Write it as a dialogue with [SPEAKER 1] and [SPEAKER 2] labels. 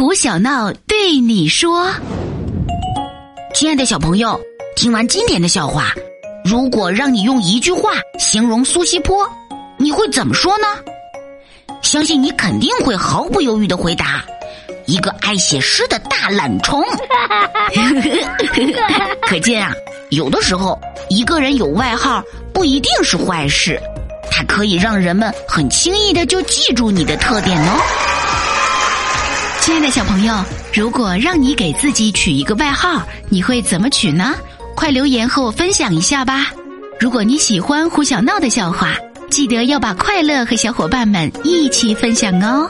[SPEAKER 1] 胡小闹对你说：“
[SPEAKER 2] 亲爱的小朋友，听完今天的笑话，如果让你用一句话形容苏西坡，你会怎么说呢？相信你肯定会毫不犹豫的回答：一个爱写诗的大懒虫。可见啊，有的时候一个人有外号不一定是坏事，它可以让人们很轻易的就记住你的特点哦。”
[SPEAKER 1] 亲爱的小朋友，如果让你给自己取一个外号，你会怎么取呢？快留言和我分享一下吧！如果你喜欢胡小闹的笑话，记得要把快乐和小伙伴们一起分享哦。